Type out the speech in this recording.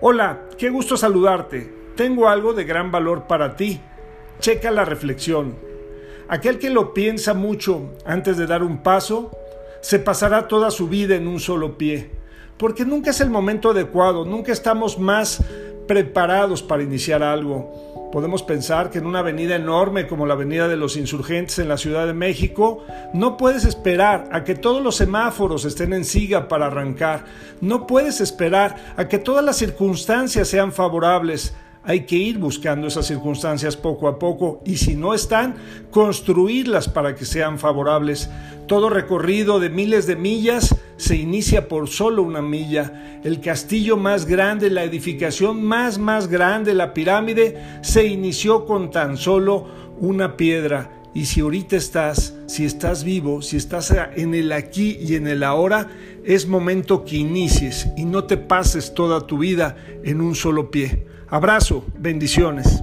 Hola, qué gusto saludarte. Tengo algo de gran valor para ti. Checa la reflexión. Aquel que lo piensa mucho antes de dar un paso, se pasará toda su vida en un solo pie, porque nunca es el momento adecuado, nunca estamos más preparados para iniciar algo. Podemos pensar que en una avenida enorme como la Avenida de los Insurgentes en la Ciudad de México, no puedes esperar a que todos los semáforos estén en siga para arrancar. No puedes esperar a que todas las circunstancias sean favorables. Hay que ir buscando esas circunstancias poco a poco y si no están, construirlas para que sean favorables. Todo recorrido de miles de millas se inicia por solo una milla. El castillo más grande, la edificación más más grande, la pirámide, se inició con tan solo una piedra. Y si ahorita estás, si estás vivo, si estás en el aquí y en el ahora, es momento que inicies y no te pases toda tu vida en un solo pie. Abrazo, bendiciones.